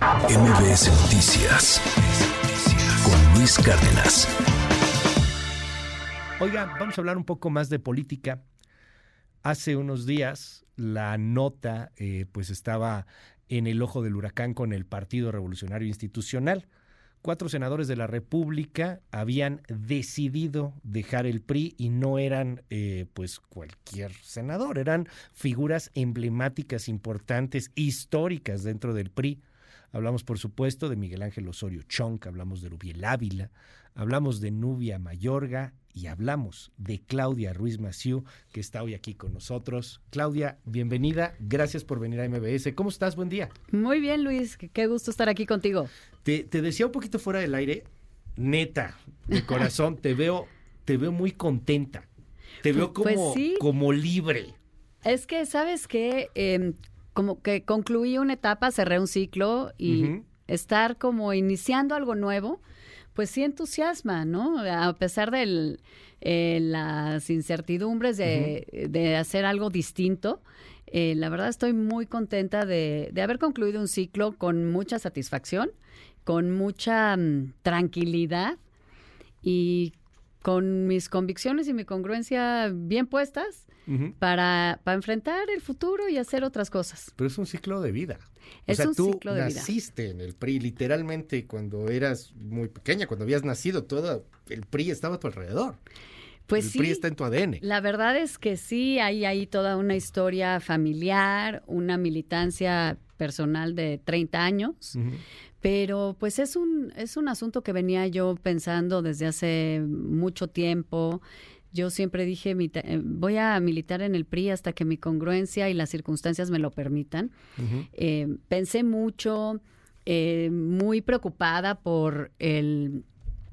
MBS Noticias con Luis Cárdenas. Oiga, vamos a hablar un poco más de política. Hace unos días la nota eh, pues estaba en el ojo del huracán con el Partido Revolucionario Institucional. Cuatro senadores de la República habían decidido dejar el PRI y no eran eh, pues cualquier senador, eran figuras emblemáticas, importantes, históricas dentro del PRI. Hablamos, por supuesto, de Miguel Ángel Osorio Chonc, hablamos de Rubiel Ávila, hablamos de Nubia Mayorga y hablamos de Claudia Ruiz Maciú, que está hoy aquí con nosotros. Claudia, bienvenida, gracias por venir a MBS. ¿Cómo estás? Buen día. Muy bien, Luis, qué gusto estar aquí contigo. Te, decía un poquito fuera del aire, neta, de corazón, te veo, te veo muy contenta. Te veo pues como, como libre. Es que, ¿sabes qué? Eh, como que concluí una etapa, cerré un ciclo y estar como iniciando algo nuevo, pues sí entusiasma, ¿no? A pesar de eh, las incertidumbres de, hacer algo distinto, eh, la verdad estoy muy contenta de, haber concluido un ciclo con mucha satisfacción, con mucha mm, tranquilidad y con mis convicciones y mi congruencia bien puestas para, para, enfrentar el futuro y hacer otras cosas. Pero es un ciclo de vida. Es o sea, un tú ciclo de naciste en el PRI, literalmente cuando eras muy pequeña, cuando habías nacido, todo el PRI estaba a tu alrededor. Pues el sí, PRI está en tu ADN. La verdad es que sí, hay ahí toda una historia familiar, una militancia personal de 30 años. Pero pues es un, es un asunto que venía yo pensando desde hace mucho tiempo. Yo siempre dije, voy a militar en el PRI hasta que mi congruencia y las circunstancias me lo permitan. Eh, pensé mucho, eh, muy preocupada por el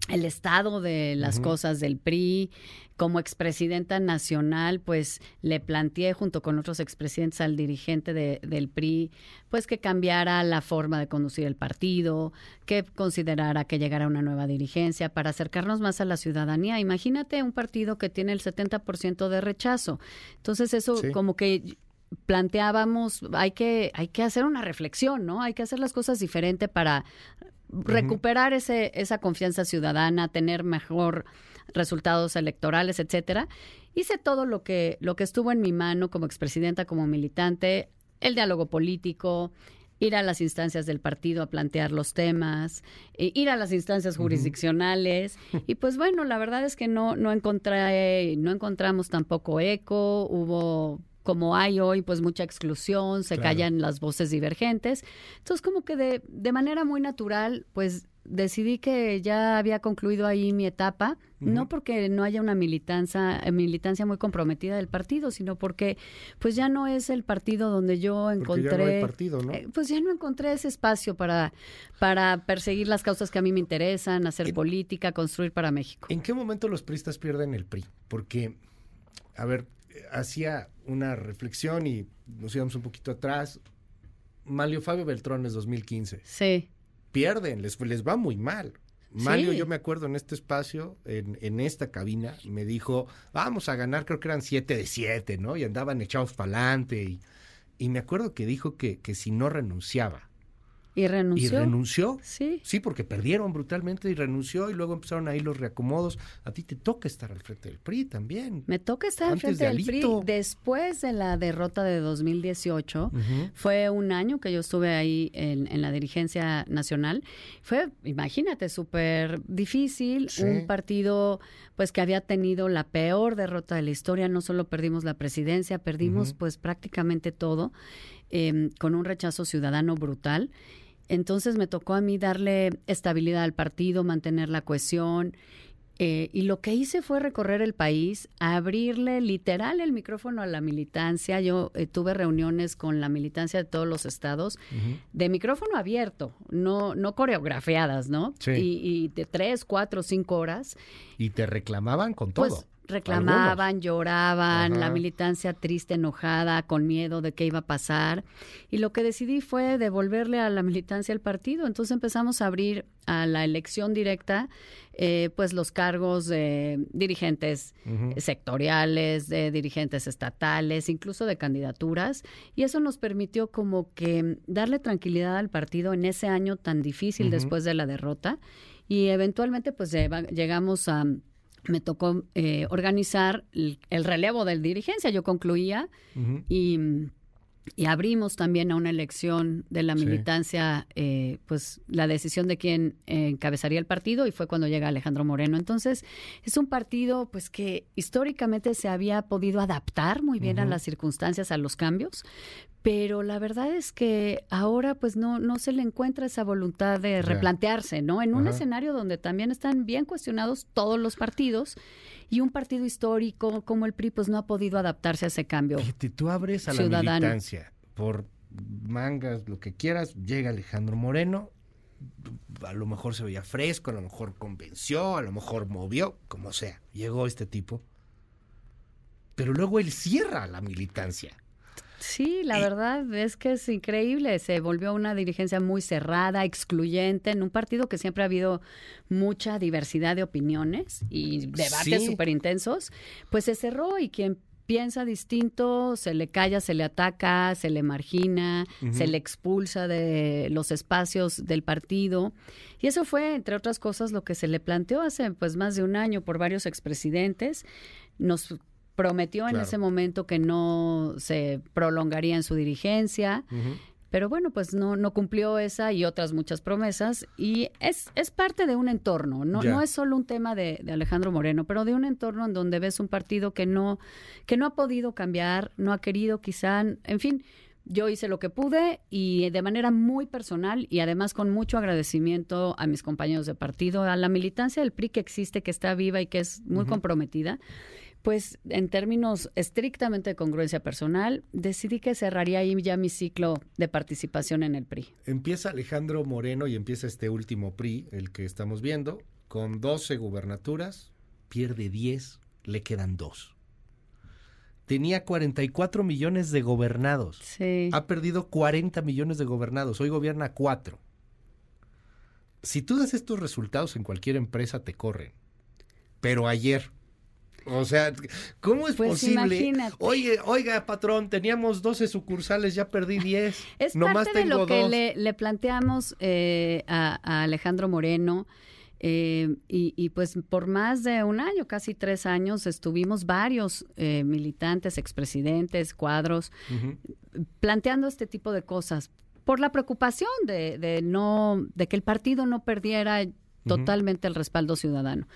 el estado de las cosas del PRI. Como expresidenta nacional, pues le planteé junto con otros expresidentes al dirigente del PRI, pues que cambiara la forma de conducir el partido, que considerara que llegara una nueva dirigencia para acercarnos más a la ciudadanía. Imagínate un partido que tiene el 70% de rechazo. Entonces eso como que planteábamos, hay que, hay que hacer una reflexión, ¿no? Hay que hacer las cosas diferente para recuperar ese, esa confianza ciudadana, tener mejor resultados electorales, etcétera. Hice todo lo que, lo que estuvo en mi mano como expresidenta, como militante, el diálogo político, ir a las instancias del partido a plantear los temas, e ir a las instancias jurisdiccionales. Y pues bueno, la verdad es que no, no encontré, no encontramos tampoco eco, hubo como hay hoy, pues mucha exclusión, se callan las voces divergentes. Entonces, como que de, de manera muy natural, pues decidí que ya había concluido ahí mi etapa, no porque no haya una militancia, eh, militancia muy comprometida del partido, sino porque pues ya no es el partido donde yo encontré, partido, ¿no? Eh, pues ya no encontré ese espacio para, para perseguir las causas que a mí me interesan, hacer política, construir para México. ¿En qué momento los priistas pierden el PRI? Porque, a ver, hacía una reflexión y nos íbamos un poquito atrás. Malio Fabio Beltrones 2015. Sí. Pierden, les, les va muy mal. Malio, yo me acuerdo en este espacio, en, en, esta cabina, me dijo, vamos a ganar, creo que eran siete de siete, ¿no? Y andaban echados para adelante. Y, y, me acuerdo que dijo que, que si no renunciaba ¿Y renunció? ¿Y renunció? Sí. Sí, porque perdieron brutalmente y renunció y luego empezaron ahí los reacomodos. A ti te toca estar al frente del PRI también. Me toca estar al frente del PRI. Después de la derrota de 2018, fue un año que yo estuve ahí en, la dirigencia nacional. Fue, imagínate, súper difícil. Un partido pues que había tenido la peor derrota de la historia. No solo perdimos la presidencia, perdimos pues prácticamente todo. Em, con un rechazo ciudadano brutal. Entonces me tocó a mí darle estabilidad al partido, mantener la cohesión. Eh, y lo que hice fue recorrer el país, abrirle literal el micrófono a la militancia. Yo eh, tuve reuniones con la militancia de todos los estados, de micrófono abierto, no, no coreografiadas, ¿no? Sí. Y, de tres, cuatro, cinco horas. Y te reclamaban con todo. Pues, reclamaban, lloraban, la militancia triste, enojada, con miedo de qué iba a pasar. Y lo que decidí fue devolverle a la militancia el partido. Entonces empezamos a abrir a la elección directa, eh, pues los cargos de dirigentes sectoriales, de dirigentes estatales, incluso de candidaturas. Y eso nos permitió como que darle tranquilidad al partido en ese año tan difícil después de la derrota. Y eventualmente pues llegamos a me tocó eh, organizar el, relevo de dirigencia. Yo concluía y, abrimos también a una elección de la militancia, eh, pues la decisión de quién encabezaría el partido y fue cuando llega Alejandro Moreno. Entonces, es un partido pues que históricamente se había podido adaptar muy bien a las circunstancias, a los cambios, pero la verdad es que ahora pues no, no se le encuentra esa voluntad de replantearse, ¿no? En un escenario donde también están bien cuestionados todos los partidos y un partido histórico como el PRI pues no ha podido adaptarse a ese cambio. Fíjate, tú abres a la militancia por mangas, lo que quieras, llega Alejandro Moreno, a lo mejor se veía fresco, a lo mejor convenció, a lo mejor movió, como sea, llegó este tipo. Pero luego él cierra la militancia. Sí, la verdad es que es increíble. Se volvió una dirigencia muy cerrada, excluyente, en un partido que siempre ha habido mucha diversidad de opiniones y debates súper intensos. Pues se cerró y quien piensa distinto, se le calla, se le ataca, se le margina, se le expulsa de los espacios del partido. Y eso fue, entre otras cosas, lo que se le planteó hace pues más de un año por varios expresidentes. Nos prometió en ese momento que no se prolongaría en su dirigencia. Pero bueno, pues no, no cumplió esa y otras muchas promesas. Y es, es parte de un entorno, no, no es solo un tema de, Alejandro Moreno, pero de un entorno en donde ves un partido que no, que no ha podido cambiar, no ha querido quizá, en fin, yo hice lo que pude y de manera muy personal y además con mucho agradecimiento a mis compañeros de partido, a la militancia del PRI que existe, que está viva y que es muy comprometida pues en términos estrictamente de congruencia personal, decidí que cerraría ahí ya mi ciclo de participación en el PRI. Empieza Alejandro Moreno y empieza este último PRI, el que estamos viendo, con 12 gubernaturas, pierde 10, le quedan 2. Tenía 44 millones de gobernados. Sí. Ha perdido 40 millones de gobernados. Hoy gobierna 4. Si tú das estos resultados en cualquier empresa, te corren. Pero ayer, o sea, ¿cómo es pues posible? Oye, oiga, patrón, teníamos 12 sucursales, ya perdí 10. Es parte de lo que le, planteamos eh, a, Alejandro Moreno. Eh, y, pues por más de un año, casi tres años, estuvimos varios eh, militantes, expresidentes, cuadros, planteando este tipo de cosas por la preocupación de, de, no, de que el partido no perdiera totalmente el respaldo ciudadano.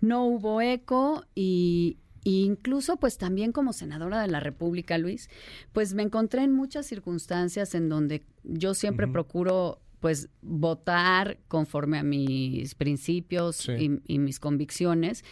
No hubo eco y, incluso pues también como senadora de la República, Luis, pues me encontré en muchas circunstancias en donde yo siempre procuro pues votar conforme a mis principios y, y, mis convicciones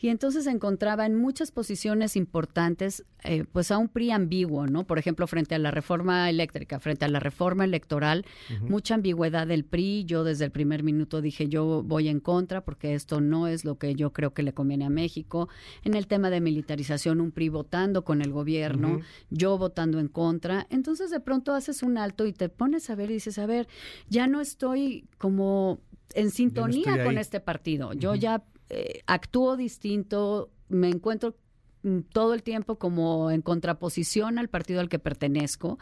y entonces se encontraba en muchas posiciones importantes, eh, pues a un PRI ambiguo, ¿no? Por ejemplo, frente a la reforma eléctrica, frente a la reforma electoral, mucha ambigüedad del PRI. Yo desde el primer minuto dije, yo voy en contra porque esto no es lo que yo creo que le conviene a México. En el tema de militarización, un PRI votando con el gobierno, yo votando en contra. Entonces de pronto haces un alto y te pones a ver y dices, a ver, ya no estoy como en sintonía con este partido. Yo ya eh, actúo distinto, me encuentro mm, todo el tiempo como en contraposición al partido al que pertenezco.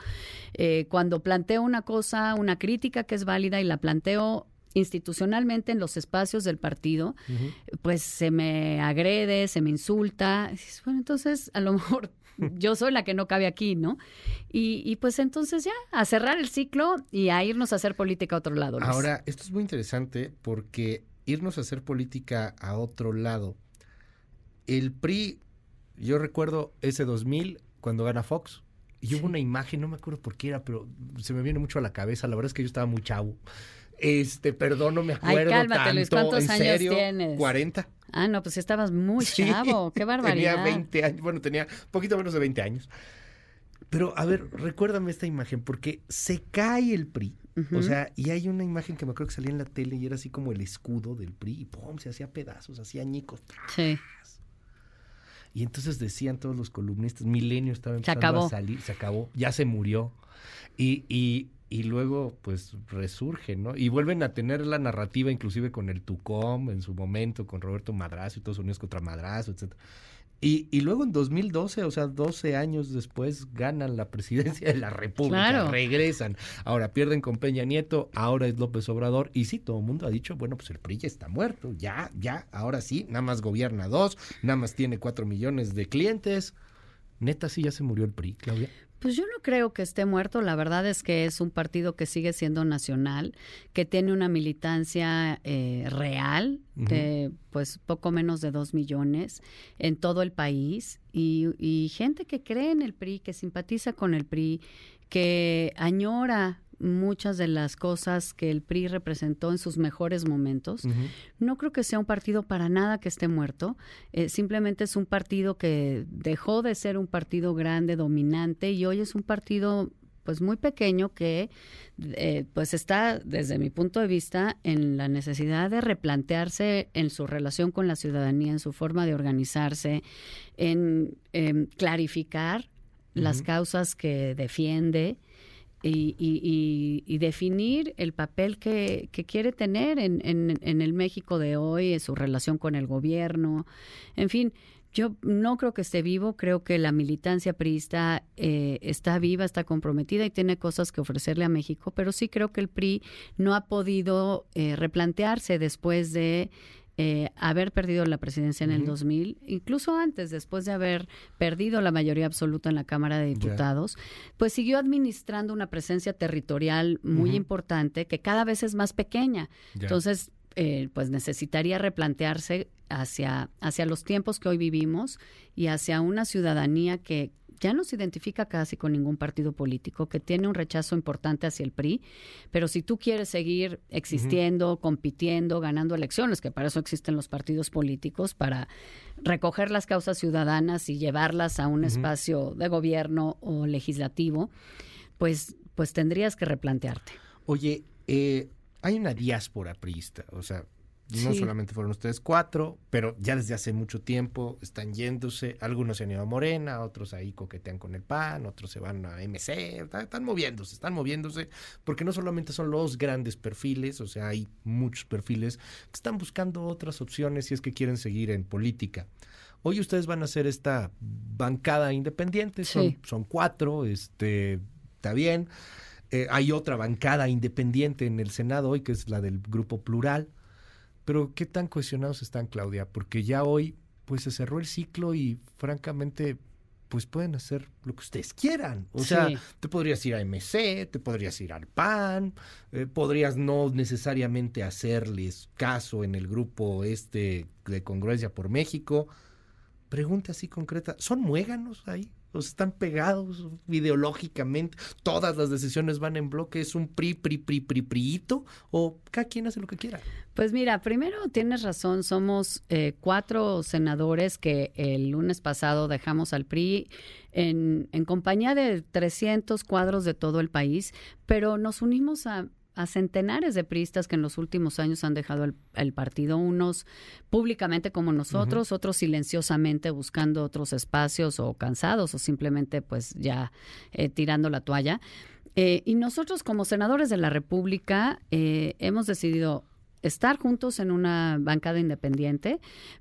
Eh, cuando planteo una cosa, una crítica que es válida y la planteo institucionalmente en los espacios del partido, pues se me agrede, se me insulta. Bueno, entonces a lo mejor yo soy la que no cabe aquí, ¿no? Y, y, pues entonces ya, a cerrar el ciclo y a irnos a hacer política a otro lado. Ahora, esto es muy interesante porque irnos a hacer política a otro lado. El PRI, yo recuerdo ese 2000 cuando gana Fox. Y hubo una imagen, no me acuerdo por qué era, pero se me viene mucho a la cabeza. La verdad es que yo estaba muy chavo. Este, perdón, no me acuerdo Ay, cálmate, Luis, ¿cuántos ¿En años serio? tienes? 40. Ah, no, pues estabas muy chavo. Qué barbaridad. Tenía 20 años, bueno, tenía poquito menos de 20 años. Pero, a ver, recuérdame esta imagen, porque se cae el PRI o sea, y hay una imagen que me acuerdo que salía en la tele y era así como el escudo del PRI y pum, se hacía pedazos, hacía añicos. Sí. Y entonces decían todos los columnistas, Milenio estaba empezando a salir, se acabó, ya se murió. Y, y, y luego pues resurge, ¿no? Y vuelven a tener la narrativa inclusive con el Tucom en su momento, con Roberto Madrazo y todos unidos contra Madrazo, etcétera. Y, y, luego en 2012, o sea, 12 años después, ganan la presidencia de la República, regresan. Ahora pierden con Peña Nieto, ahora es López Obrador. Y sí, todo el mundo ha dicho, bueno, pues el PRI ya está muerto, ya, ya, ahora sí, nada más gobierna dos, nada más tiene cuatro millones de clientes. Neta, sí ya se murió el PRI, Claudia. Pues yo no creo que esté muerto. La verdad es que es un partido que sigue siendo nacional, que tiene una militancia eh, real de pues poco menos de dos millones en todo el país y, y gente que cree en el PRI, que simpatiza con el PRI, que añora muchas de las cosas que el PRI representó en sus mejores momentos. No creo que sea un partido para nada que esté muerto. Eh, simplemente es un partido que dejó de ser un partido grande, dominante, y hoy es un partido pues muy pequeño que eh, pues está desde mi punto de vista en la necesidad de replantearse en su relación con la ciudadanía, en su forma de organizarse, en, clarificar las causas que defiende y, definir el papel que, quiere tener en, en, el México de hoy, en su relación con el gobierno. En fin, yo no creo que esté vivo, creo que la militancia priista eh, está viva, está comprometida y tiene cosas que ofrecerle a México, pero sí creo que el PRI no ha podido eh, replantearse después de eh, haber perdido la presidencia en el 2000, incluso antes, después de haber perdido la mayoría absoluta en la Cámara de Diputados, pues siguió administrando una presencia territorial muy importante que cada vez es más pequeña. Entonces, eh, pues necesitaría replantearse hacia, hacia los tiempos que hoy vivimos y hacia una ciudadanía que ya no se identifica casi con ningún partido político, que tiene un rechazo importante hacia el PRI, pero si tú quieres seguir existiendo, compitiendo, ganando elecciones, que para eso existen los partidos políticos, para recoger las causas ciudadanas y llevarlas a un espacio de gobierno o legislativo, pues, pues tendrías que replantearte. Oye, eh, hay una diáspora priista, o sea, no solamente fueron ustedes cuatro, pero ya desde hace mucho tiempo están yéndose. Algunos se han ido a Morena, otros ahí coquetean con el PAN, otros se van a MC. Están, moviéndose, están moviéndose, porque no solamente son los grandes perfiles, o sea, hay muchos perfiles que están buscando otras opciones si es que quieren seguir en política. Hoy ustedes van a hacer esta bancada independiente, son, son cuatro, este, está bien. Eh, hay otra bancada independiente en el Senado hoy, que es la del Grupo Plural pero ¿qué tan cohesionados están, Claudia? Porque ya hoy pues se cerró el ciclo y francamente pues pueden hacer lo que ustedes quieran. O sea, te podrías ir a MC, te podrías ir al PAN, eh, podrías no necesariamente hacerles caso en el grupo este de Congruencia por México. Pregunta así concreta, ¿son muéganos ahí? ¿O están pegados ideológicamente? ¿Todas las decisiones van en bloque? ¿Es un PRI, PRI, PRI, PRI, PRIito? ¿O cada quien hace lo que quiera? Pues mira, primero tienes razón, somos eh, cuatro senadores que el lunes pasado dejamos al PRI en, en compañía de 300 cuadros de todo el país, pero nos unimos a a centenares de priistas que en los últimos años han dejado el, partido, unos públicamente como nosotros, otros silenciosamente buscando otros espacios o cansados o simplemente pues ya eh, tirando la toalla. Eh, y nosotros como senadores de la República eh, hemos decidido estar juntos en una bancada independiente.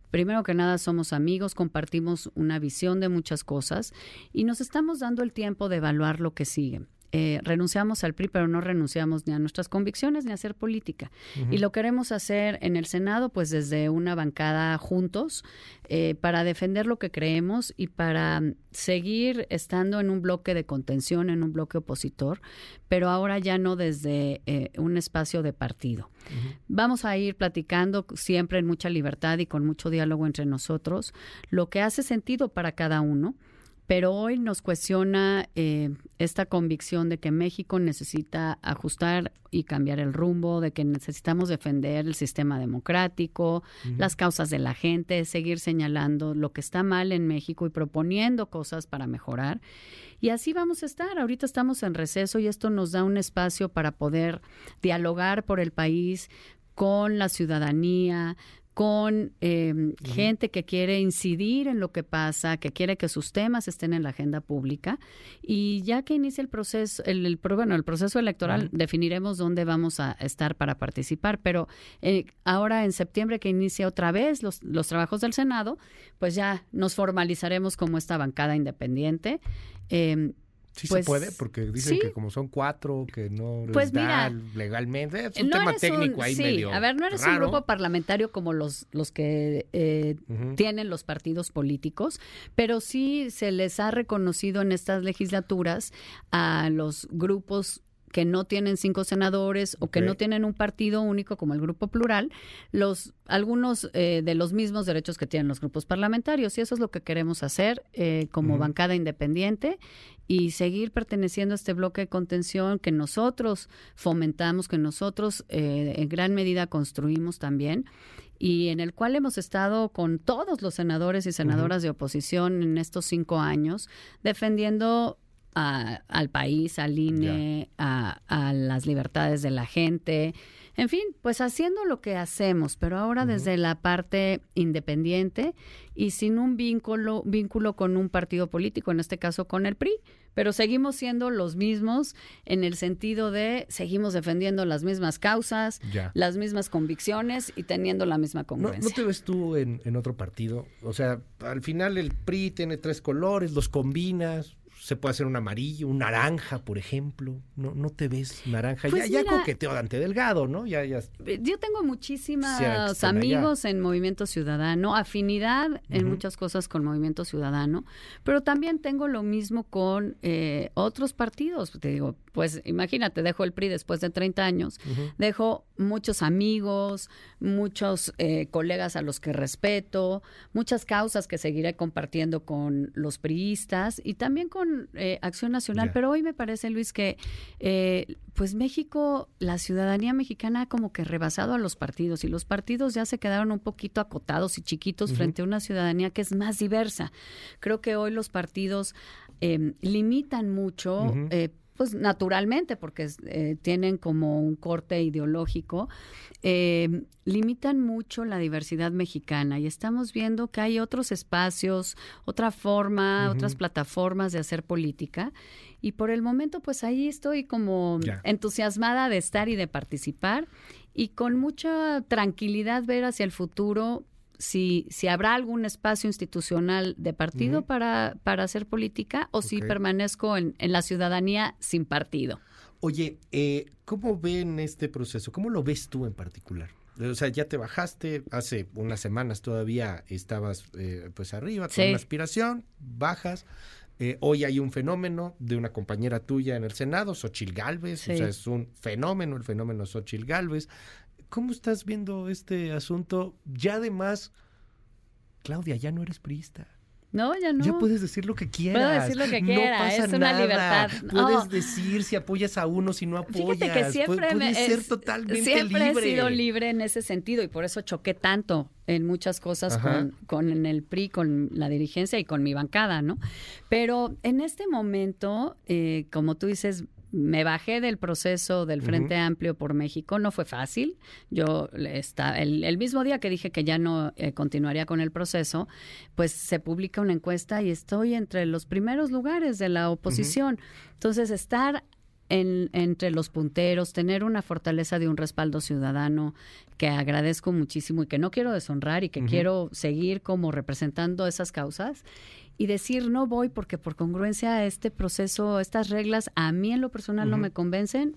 Primero que nada somos amigos, compartimos una visión de muchas cosas y nos estamos dando el tiempo de evaluar lo que sigue. Eh, renunciamos al PRI, pero no renunciamos ni a nuestras convicciones ni a hacer política. Y lo queremos hacer en el Senado, pues desde una bancada juntos, eh, para defender lo que creemos y para seguir estando en un bloque de contención, en un bloque opositor, pero ahora ya no desde eh, un espacio de partido. Vamos a ir platicando siempre en mucha libertad y con mucho diálogo entre nosotros, lo que hace sentido para cada uno pero hoy nos cuestiona eh, esta convicción de que México necesita ajustar y cambiar el rumbo, de que necesitamos defender el sistema democrático, las causas de la gente, seguir señalando lo que está mal en México y proponiendo cosas para mejorar. Y así vamos a estar. Ahorita estamos en receso y esto nos da un espacio para poder dialogar por el país con la ciudadanía, con em, gente que quiere incidir en lo que pasa, que quiere que sus temas estén en la agenda pública. Y ya que inicia el proceso, el, bueno, el proceso electoral, definiremos dónde vamos a estar para participar. Pero eh, ahora en septiembre que inicia otra vez los, los trabajos del Senado, pues ya nos formalizaremos como esta bancada independiente. Eh, Sí se pues, puede, porque dicen que como son cuatro, que no les pues da legalmente. Es un tema técnico ahí sí, A ver, no eres un grupo parlamentario como los, los que eh, tienen los partidos políticos, pero sí se les ha reconocido en estas legislaturas a los grupos que no tienen cinco senadores o que no tienen un partido único como el Grupo Plural, los algunos eh, de los mismos derechos que tienen los grupos parlamentarios. Y eso es lo que queremos hacer eh, como bancada independiente y seguir perteneciendo a este bloque de contención que nosotros fomentamos, que nosotros eh, en gran medida construimos también y en el cual hemos estado con todos los senadores y senadoras de oposición en estos cinco años defendiendo al país, al INE, a, las libertades de la gente, en fin, pues haciendo lo que hacemos, pero ahora desde la parte independiente y sin un vínculo, vínculo con un partido político, en este caso con el PRI, pero seguimos siendo los mismos en el sentido de seguimos defendiendo las mismas causas, las mismas convicciones y teniendo la misma congruencia. ¿No, te ves tú en, en otro partido? O sea, al final el PRI tiene tres colores, los combinas, se puede hacer un amarillo, un naranja, por ejemplo. No, no te ves naranja. Pues ya, ya coqueteo Dante Delgado, ¿no? Ya, ya. Yo tengo muchísimos amigos en Movimiento Ciudadano, afinidad en muchas cosas con Movimiento Ciudadano, pero también tengo lo mismo con eh, otros partidos. Te digo, pues imagínate, dejo el PRI después de 30 años, dejo muchos amigos, muchos eh, colegas a los que respeto, muchas causas que seguiré compartiendo con los priistas y también con eh, Acción Nacional, pero hoy me parece, Luis, que eh, pues México, la ciudadanía mexicana ha como que rebasado a los partidos y los partidos ya se quedaron un poquito acotados y chiquitos frente a una ciudadanía que es más diversa. Creo que hoy los partidos em, limitan mucho. Pues naturalmente, porque tienen como un corte ideológico, eh, limitan mucho la diversidad mexicana y estamos viendo que hay otros espacios, otra forma, otras plataformas de hacer política y por el momento pues ahí estoy como entusiasmada de estar y de participar y con mucha tranquilidad ver hacia el futuro si, si habrá algún espacio institucional de partido para, para hacer política o si permanezco en, en la ciudadanía sin partido. Oye, eh, ¿cómo ven este proceso? ¿Cómo lo ves tú en particular? O sea, ya te bajaste, hace unas semanas todavía estabas eh, pues arriba, con una aspiración, bajas. Eh, hoy hay un fenómeno de una compañera tuya en el Senado, Xochil Gálvez, o sea, es un fenómeno, el fenómeno Xochil Gálvez. ¿Cómo estás viendo este asunto? Ya además, Claudia, ya no eres priista. No, ya no. Ya puedes decir lo que quieras. Puedo decir lo que quiera, es una libertad. Puedes decir si apoyas a uno, si no apoyas. Fíjate que siempre me, ser totalmente siempre he sido libre en ese sentido y por eso choqué tanto en muchas cosas con, con el PRI, con la dirigencia y con mi bancada, ¿no? Pero en este momento, eh, como tú dices, me bajé del proceso del Frente Amplio por México. No fue fácil. Yo está, el, mismo día que dije que ya no eh, continuaría con el proceso, pues se publica una encuesta y estoy entre los primeros lugares de la oposición. Entonces, estar en, entre los punteros, tener una fortaleza de un respaldo ciudadano que agradezco muchísimo y que no quiero deshonrar y que quiero seguir como representando esas causas y decir no voy porque por congruencia a este proceso, estas reglas a mí en lo personal no me convencen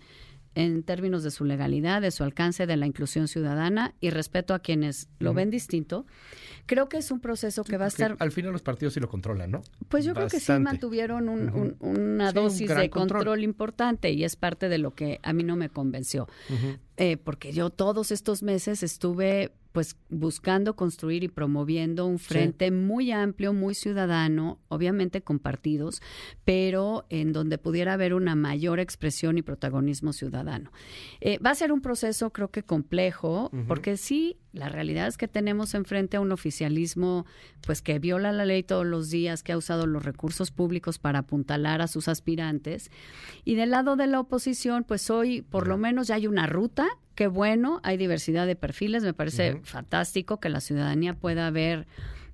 en términos de su legalidad, de su alcance, de la inclusión ciudadana y respeto a quienes lo ven distinto. Creo que es un proceso que va a estar... Al final los partidos sí lo controlan, ¿no? Pues yo creo que sí mantuvieron una dosis de control. importante y es parte de lo que a mí no me convenció. Eh, porque yo todos estos meses estuve pues buscando construir y promoviendo un frente muy amplio, muy ciudadano, obviamente con partidos, pero en donde pudiera haber una mayor expresión y protagonismo ciudadano. Eh, va a ser un proceso creo que complejo, porque sí, la realidad es que tenemos enfrente a un oficialismo pues que viola la ley todos los días, que ha usado los recursos públicos para apuntalar a sus aspirantes. Y del lado de la oposición, pues hoy por lo menos ya hay una ruta. Qué bueno, hay diversidad de perfiles, me parece fantástico que la ciudadanía pueda ver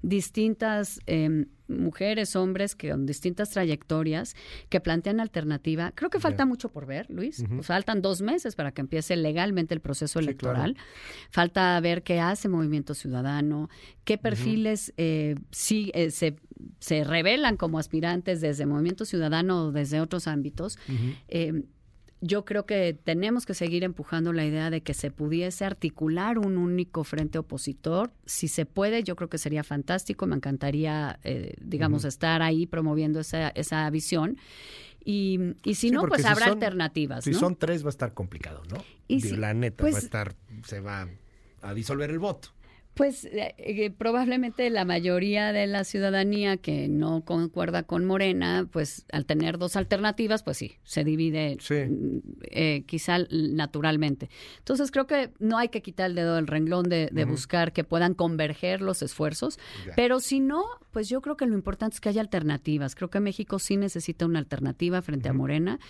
distintas em, mujeres, hombres que con distintas trayectorias que plantean alternativa. Creo que falta mucho por ver, Luis. Faltan dos meses para que empiece legalmente el proceso electoral. Falta ver qué hace Movimiento Ciudadano, qué perfiles eh, sí, eh, se, se, revelan como aspirantes desde Movimiento Ciudadano o desde otros ámbitos yo creo que tenemos que seguir empujando la idea de que se pudiese articular un único frente opositor. Si se puede, yo creo que sería fantástico. Me encantaría, eh, digamos, estar ahí promoviendo esa, esa visión. Y, si no, pues habrá alternativas. Si son tres, va a estar complicado, ¿no? Y la neta, va a pues estar, se va a disolver el voto. Pues eh, eh, probablemente la mayoría de la ciudadanía que no concuerda con Morena, pues al tener dos alternativas, pues sí, se divide mm, eh, quizá naturalmente. Entonces creo que no hay que quitar el dedo del renglón de, buscar que puedan converger los esfuerzos, pero si no, pues yo creo que lo importante es que haya alternativas. Creo que México sí necesita una alternativa frente a Morena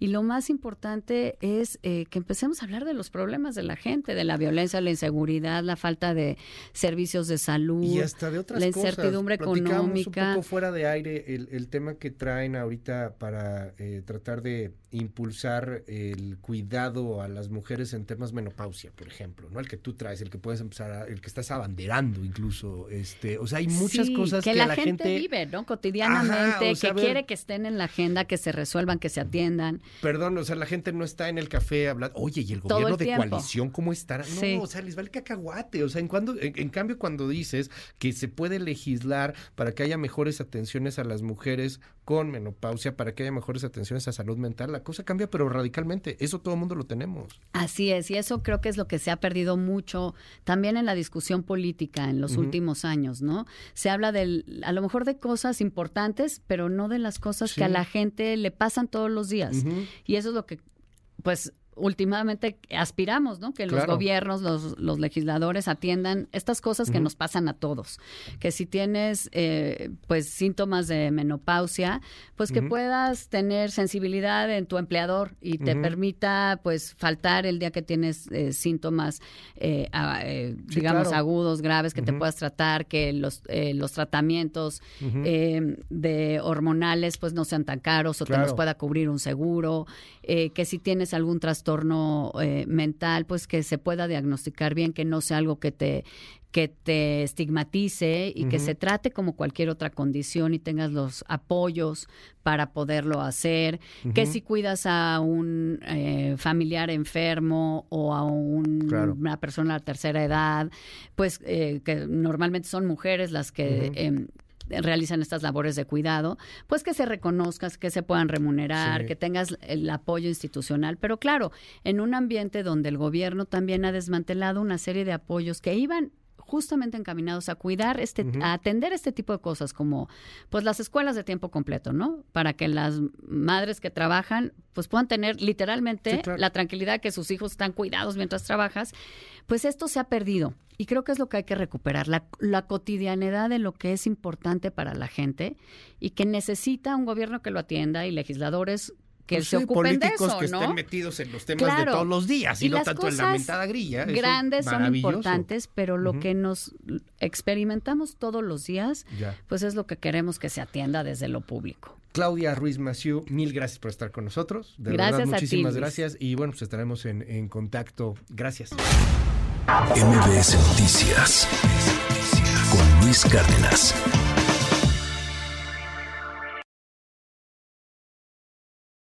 y lo más importante es que empecemos a hablar de los problemas de la gente, de la violencia, la inseguridad, la falta de servicios de salud, y hasta de otras la incertidumbre económica. un poco fuera de aire el, tema que traen ahorita para eh, tratar de impulsar el cuidado a las mujeres en temas menopausia, por ejemplo, ¿no? El que tú traes, el que puedes empezar, el que estás abanderando incluso, este, o sea, hay muchas cosas que, la, gente, vive, ¿no? Cotidianamente, que quiere que estén en la agenda, que se resuelvan, que se atiendan. Perdón, o sea, la gente no está en el café hablando, oye, ¿y el gobierno de coalición cómo estará? No, o sea, les va el cacahuate, o sea, en cuando, en, cambio cuando dices que se puede legislar para que haya mejores atenciones a las mujeres con menopausia, para que haya mejores atenciones a salud mental, la cosa cambia, pero radicalmente. Eso todo el mundo lo tenemos. Así es, y eso creo que es lo que se ha perdido mucho también en la discusión política en los últimos años, ¿no? Se habla del, a lo mejor de cosas importantes, pero no de las cosas que a la gente le pasan todos los días. Y eso es lo que, pues, últimamente aspiramos, ¿no? Que los gobiernos, los, los, legisladores atiendan estas cosas que nos pasan a todos. Que si tienes, eh, pues, síntomas de menopausia, pues que puedas tener sensibilidad en tu empleador y te permita, pues, faltar el día que tienes eh, síntomas, eh, digamos, agudos, graves, que te puedas tratar, que los, los tratamientos de hormonales, pues, no sean tan caros o te los pueda cubrir un seguro, que si tienes algún trastorno eh, mental, pues que se pueda diagnosticar bien, que no sea algo que te que te estigmatice y que se trate como cualquier otra condición y tengas los apoyos para poderlo hacer, que si cuidas a un eh, familiar enfermo o a una persona de tercera edad, pues eh, que normalmente son mujeres las que realizan estas labores de cuidado, pues que se reconozcas, que se puedan remunerar, que tengas el apoyo institucional. Pero claro, en un ambiente donde el gobierno también ha desmantelado una serie de apoyos que iban justamente encaminados a cuidar este, a atender este tipo de cosas como pues las escuelas de tiempo completo, ¿no? Para que las madres que trabajan pues puedan tener literalmente la tranquilidad que sus hijos están cuidados mientras trabajas, pues esto se ha perdido. Y creo que es lo que hay que recuperar, la, la cotidianidad de lo que es importante para la gente y que necesita un gobierno que lo atienda y legisladores que pues se ocupen de eso, que estén metidos en los temas de todos los días y, no tanto en la mentada grilla. Grandes son importantes, pero lo que nos experimentamos todos los días, pues es lo que queremos que se atienda desde lo público. Claudia Ruiz Maciú, mil gracias por estar con nosotros. De gracias verdad, muchísimas gracias. Y bueno, pues estaremos en, en contacto. Gracias. MBS Noticias con Luis Cárdenas.